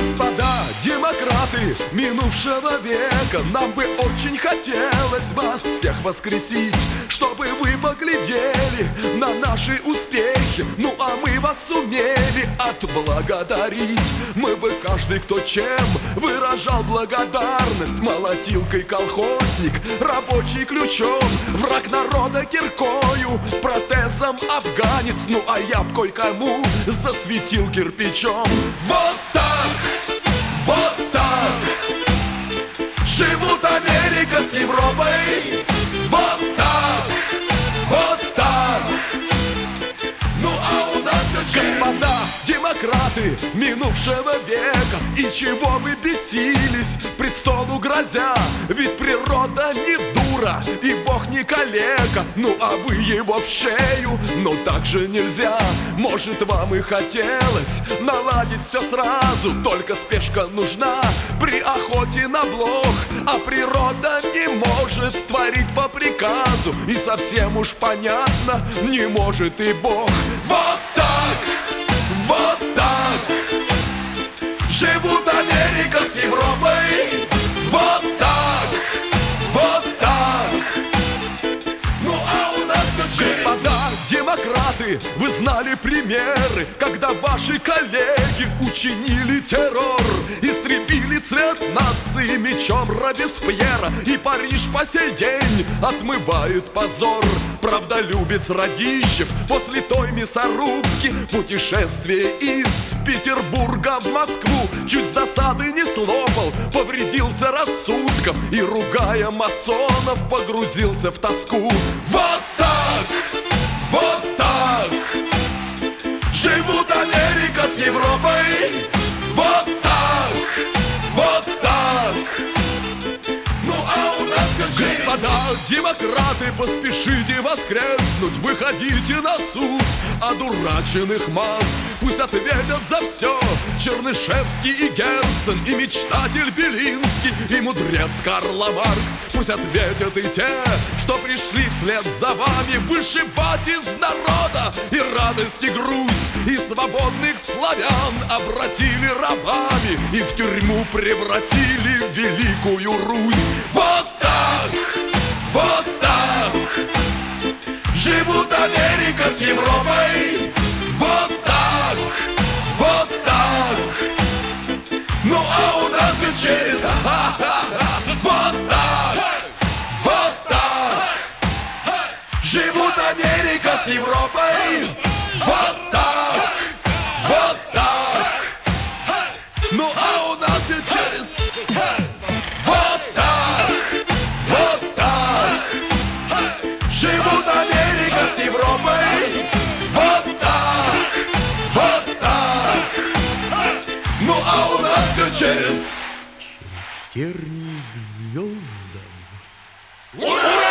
Господа демократы минувшего века. Нам бы очень хотелось вас всех воскресить Чтобы вы поглядели на наши успехи. Ну а мы вас сумели отблагодарить. Мы бы каждый, кто чем выражал благодарность. Молотилкой колхозник, рабочий ключом Враг народа киркою, протезом афганец. Ну а я б кое-кому засветил кирпичом. Вот так! Живут Америка с Европой Вот так! Вот так! Ну а у нас все Господа демократы минувшего века И чего вы бесились, престолу грозя Ведь природа не дура и бог не калека. Ну а вы его в шею, но так же нельзя. Может вам и хотелось наладить все сразу Только спешка нужна. При охоте на блох А природа не может творить по приказу. И совсем уж понятно, не может и бог. Вот вы знали примеры Когда ваши коллеги учинили террор Истребили цвет нации мечом Робеспьера. И Париж по сей день отмывает позор. Правдолюбец Радищев после той мясорубки. Путешествие из Петербурга в Москву Чуть засады не слопал, повредился рассудком И, ругая масонов, погрузился в тоску. Вот так! Вот Господа демократы, поспешите воскреснуть Выходите на суд одураченных масс. Пусть ответят за все Чернышевский и Герцен И мечтатель Белинский И мудрец Карла Маркс. Пусть ответят и те, что пришли вслед за вами. Вышибать из народа и радость, и грусть И свободных славян обратили рабами И в тюрьму превратили великую Русь! Вот так! Живут Америка с Европой Вот так! Вот так! Ну а у нас и через Вот так! Вот так! Живут Америка с Европой Вот так! Вот так! Ну а у нас и через у нас все через... Через тернии к звездам. Ура!